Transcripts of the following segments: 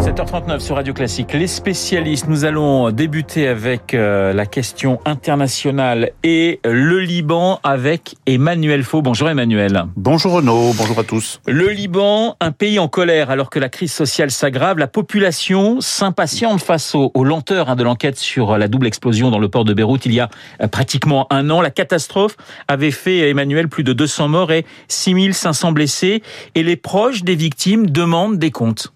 7h39 sur Radio Classique. Les spécialistes, nous allons débuter avec euh, la question internationale et le Liban avec Emmanuel Faux. Bonjour Emmanuel. Bonjour Renaud, bonjour à tous. Le Liban, un pays en colère alors que la crise sociale s'aggrave. La population s'impatiente face aux, lenteurs hein, de l'enquête sur la double explosion dans le port de Beyrouth il y a euh, pratiquement un an. La catastrophe avait fait, Emmanuel, plus de 200 morts et 6500 blessés. Et les proches des victimes demandent des comptes.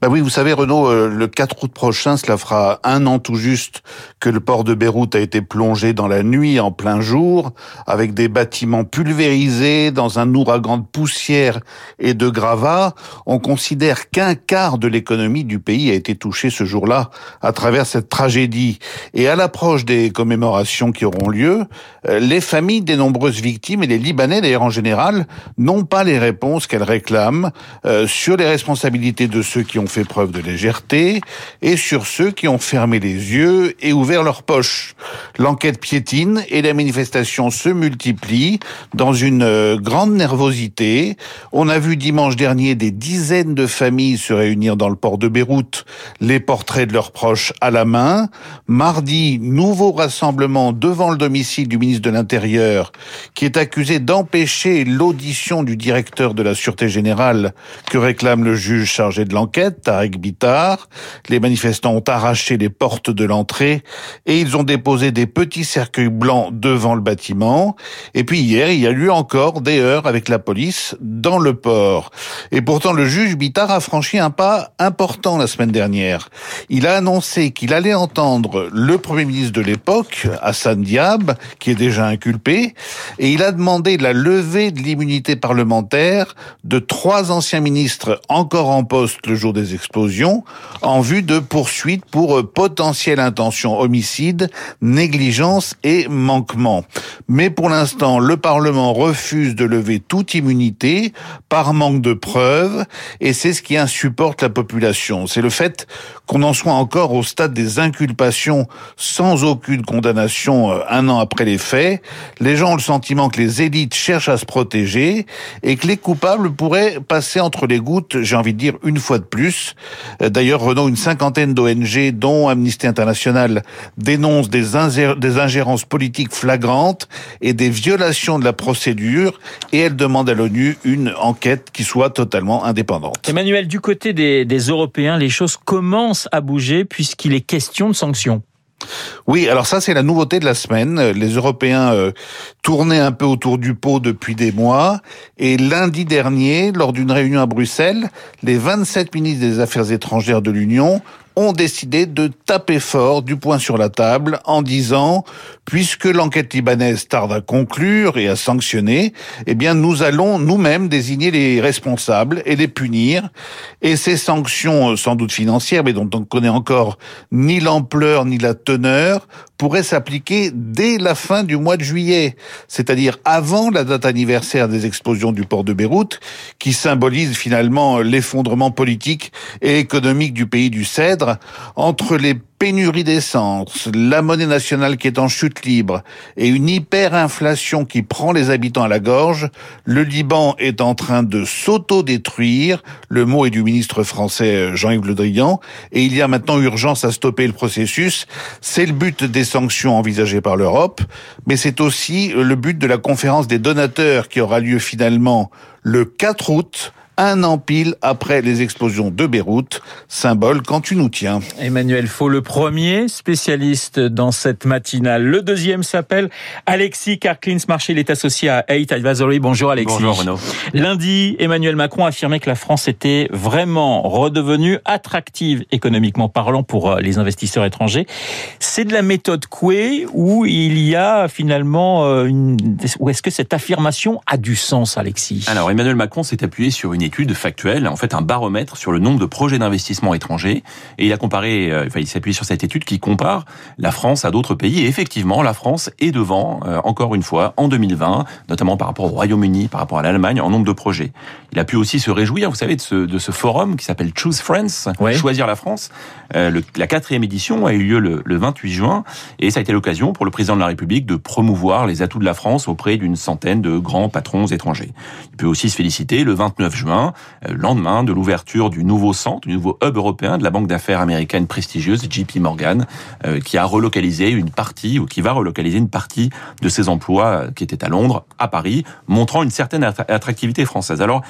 Ben oui, vous savez, Renaud, euh, le 4 août prochain, cela fera un an tout juste que le port de Beyrouth a été plongé dans la nuit en plein jour, avec des bâtiments pulvérisés dans un ouragan de poussière et de gravats. On considère qu'un quart de l'économie du pays a été touché ce jour-là à travers cette tragédie. Et à l'approche des commémorations qui auront lieu, euh, les familles des nombreuses victimes et les Libanais d'ailleurs en général n'ont pas les réponses qu'elles réclament euh, sur les responsabilités de ceux qui ont fait preuve de légèreté et sur ceux qui ont fermé les yeux et ouvert leurs poches. L'enquête piétine et les manifestations se multiplient dans une euh, grande nervosité. On a vu dimanche dernier des dizaines de familles se réunir dans le port de Beyrouth, les portraits de leurs proches à la main. Mardi, nouveau rassemblement devant le domicile du ministre de l'Intérieur qui est accusé d'empêcher l'audition du directeur de la Sûreté Générale que réclame le juge chargé de l'enquête Tarek Bitar. Les manifestants ont arraché les portes de l'entrée et ils ont déposé des petits cercueils blancs devant le bâtiment. Et puis hier, il y a eu encore des heures avec la police dans le port. Et pourtant, le juge Bitar a franchi un pas important la semaine dernière. Il a annoncé qu'il allait entendre le premier ministre de l'époque, Hassan Diab, qui est déjà inculpé, et il a demandé la levée de l'immunité parlementaire de trois anciens ministres encore en poste le jour des explosions en vue de poursuites pour euh, potentielle intention homicide, négligence et manquement. Mais pour l'instant, le Parlement refuse de lever toute immunité par manque de preuves et c'est ce qui insupporte la population. C'est le fait qu'on en soit encore au stade des inculpations sans aucune condamnation euh, un an après les faits. Les gens ont le sentiment que les élites cherchent à se protéger et que les coupables pourraient passer entre les gouttes, j'ai envie de dire, une fois plus euh, d'ailleurs, Renaud, une cinquantaine d'ONG, dont Amnesty International, dénoncent des, ingérences politiques flagrantes et des violations de la procédure, et elle demande à l'ONU une enquête qui soit totalement indépendante. Emmanuel, du côté des Européens, les choses commencent à bouger puisqu'il est question de sanctions. Oui, alors ça c'est la nouveauté de la semaine. Les Européens euh, tournaient un peu autour du pot depuis des mois et lundi dernier, lors d'une réunion à Bruxelles, les 27 ministres des Affaires étrangères de l'Union ont décidé de taper fort du poing sur la table en disant puisque l'enquête libanaise tarde à conclure et à sanctionner, eh bien nous allons nous-mêmes désigner les responsables et les punir. Et ces sanctions euh, sans doute financières mais dont on ne connaît encore ni l'ampleur ni la teneur pourraient s'appliquer dès la fin du mois de juillet, c'est-à-dire avant la date anniversaire des explosions du port de Beyrouth qui symbolise finalement l'effondrement politique et économique du pays du Cèdre entre les pénuries d'essence, la monnaie nationale qui est en chute libre et une hyperinflation qui prend les habitants à la gorge, le Liban est en train de s'auto-détruire. Le mot est du ministre français euh, Jean-Yves Le Drian. Et il y a maintenant urgence à stopper le processus. C'est le but des sanctions envisagées par l'Europe, mais c'est aussi le but de la conférence des donateurs qui aura lieu finalement le 4 août un an pile après les explosions de Beyrouth, symbole quand tu nous tiens. Emmanuel Faux, le premier spécialiste dans cette matinale. Le deuxième s'appelle Alexis Karklins Marché, il est associé à Eight Advisory. Bonjour Alexis. Bonjour Renaud. Lundi, Emmanuel Macron affirmait que la France était vraiment redevenue attractive économiquement parlant pour euh, les investisseurs étrangers. C'est de la méthode Coué où il y a finalement euh, une... Ou est-ce que cette affirmation a du sens, Alexis? Alors Emmanuel Macron s'est appuyé sur une étude factuelle, en fait un baromètre sur le nombre de projets d'investissement étrangers. Et il a comparé, euh, enfin il s'est appuyé sur cette étude qui compare la France à d'autres pays. Et effectivement, la France est devant, euh, encore une fois, en 2020, notamment par rapport au Royaume-Uni, par rapport à l'Allemagne, en nombre de projets. Il a pu aussi se réjouir, vous savez, de ce, de ce forum qui s'appelle Choose France, Choisir la France. Euh, le, la quatrième édition a eu lieu le, le 28 juin. Et ça a été l'occasion pour le président de la République de promouvoir les atouts de la France auprès d'une centaine de grands patrons étrangers. Il peut aussi se féliciter le 29 juin euh, lendemain de l'ouverture du nouveau centre, du nouveau hub européen de la banque d'affaires américaine prestigieuse JP Morgan, euh, qui a relocalisé une partie ou qui va relocaliser une partie de ses emplois qui étaient à Londres, à Paris, montrant une certaine attractivité française. Alors,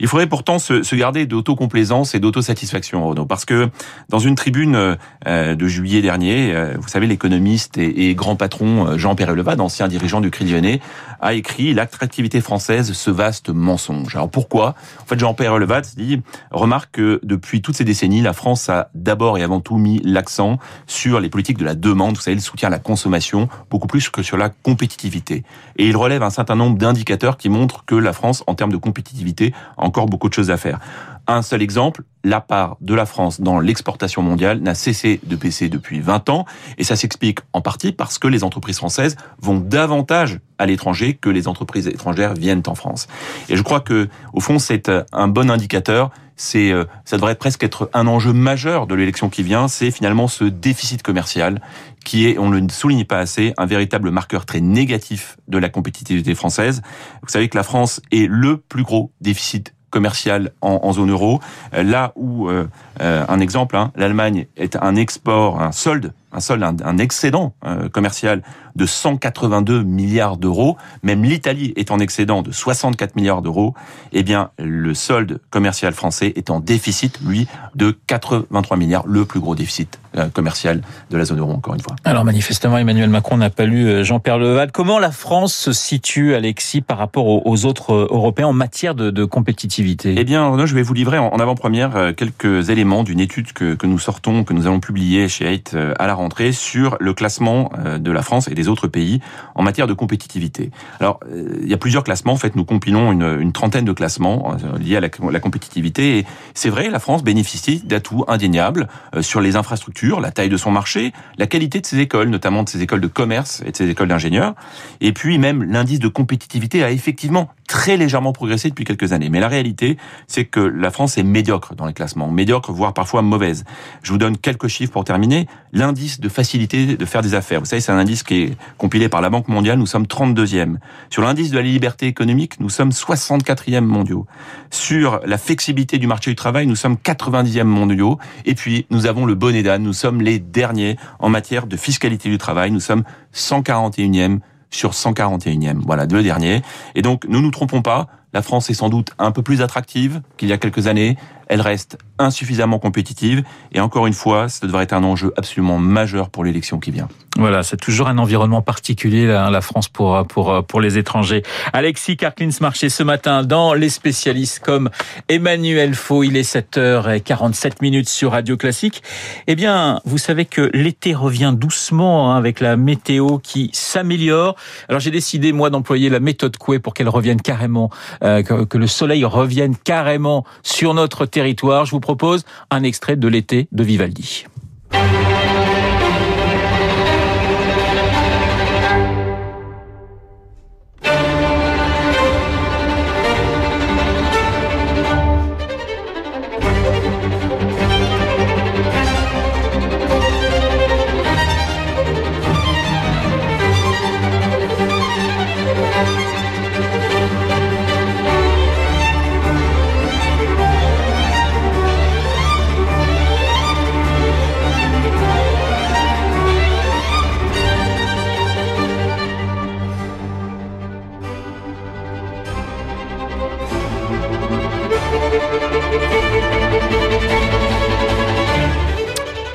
il faudrait pourtant se, garder d'autocomplaisance et d'autosatisfaction, Renaud, parce que dans une tribune de juillet dernier, vous savez, l'économiste et, grand patron Jean-Pierre Levade, ancien dirigeant du Crédit Lyonnais, a écrit l'attractivité française, ce vaste mensonge. Alors pourquoi? En fait, Jean-Pierre Levat dit remarque que depuis toutes ces décennies, la France a d'abord et avant tout mis l'accent sur les politiques de la demande, vous savez, le soutien à la consommation, beaucoup plus que sur la compétitivité. Et il relève un certain nombre d'indicateurs qui montrent que la France, en termes de compétitivité, a encore beaucoup de choses à faire. Un seul exemple, la part de la France dans l'exportation mondiale n'a cessé de baisser depuis 20 ans, et ça s'explique en partie parce que les entreprises françaises vont davantage à l'étranger que les entreprises étrangères viennent en France. Et je crois que, au fond, c'est un bon indicateur. C'est, euh, ça devrait presque être un enjeu majeur de l'élection qui vient. C'est finalement ce déficit commercial qui est, on ne le souligne pas assez, un véritable marqueur très négatif de la compétitivité française. Vous savez que la France est le plus gros déficit commercial en, zone euro. Euh, là où, euh, euh, un exemple, hein, l'Allemagne est un export, un solde, un solde, un, excédent commercial de 182 milliards d'euros. Même l'Italie est en excédent de 64 milliards d'euros. Eh bien, le solde commercial français est en déficit, lui, de 83 milliards, le plus gros déficit commercial de la zone euro, encore une fois. Alors, manifestement, Emmanuel Macron n'a pas lu Jean-Pierre Leval. Comment la France se situe, Alexis, par rapport aux autres Européens en matière de, de compétitivité? Eh bien, Renaud, je vais vous livrer en avant-première euh, quelques éléments d'une étude que, que, nous sortons, que nous allons publier chez euh, à la sur le classement euh, de la France et des autres pays en matière de compétitivité. Alors, il y a plusieurs classements. En fait, nous compilons une, trentaine de classements liés à la, la compétitivité. Et c'est vrai, la France bénéficie d'atouts indéniables sur les infrastructures, la taille de son marché, la qualité de ses écoles, notamment de ses écoles de commerce et de ses écoles d'ingénieurs. Et puis même, l'indice de compétitivité a effectivement très légèrement progressé depuis quelques années. Mais la réalité, c'est que la France est médiocre dans les classements, médiocre, voire parfois mauvaise. Je vous donne quelques chiffres pour terminer. L'indice de facilité de faire des affaires, vous savez, c'est un indice qui est compilé par la Banque mondiale, nous sommes 32e. Sur l'indice de la liberté économique, nous sommes 64e mondiaux. Sur la flexibilité du marché du travail, nous sommes 90e mondiaux. Et puis, nous avons le bonnet d'âne, nous sommes les derniers en matière de fiscalité du travail, nous sommes 141e sur 141e. Voilà, le dernier. Et donc, ne nous trompons pas, la France est sans doute un peu plus attractive qu'il y a quelques années. Elle reste insuffisamment compétitive. Et encore une fois, ça devrait être un enjeu absolument majeur pour l'élection qui vient. Voilà, c'est toujours un environnement particulier, la France, pour, pour, pour les étrangers. Alexis Karklins marché ce matin dans Les spécialistes comme Emmanuel Faux. Il est 7h47 minutes sur Radio Classique. Eh bien, vous savez que l'été revient doucement hein, avec la météo qui s'améliore. Alors, j'ai décidé, moi, d'employer la méthode Coué pour qu'elle revienne carrément, euh, que, le soleil revienne carrément sur notre Je vous propose un extrait de l'été de Vivaldi.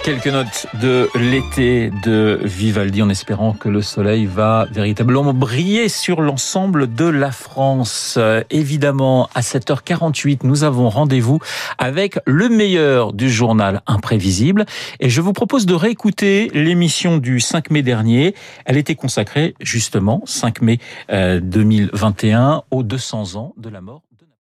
Quelques notes de l'été de Vivaldi en espérant que le soleil va véritablement briller sur l'ensemble de la France. Évidemment, à 7h48, nous avons rendez-vous avec le meilleur du journal imprévisible et je vous propose de réécouter l'émission du 5 mai dernier. Elle était consacrée justement 5 mai 2021 euh, aux 200 ans de la mort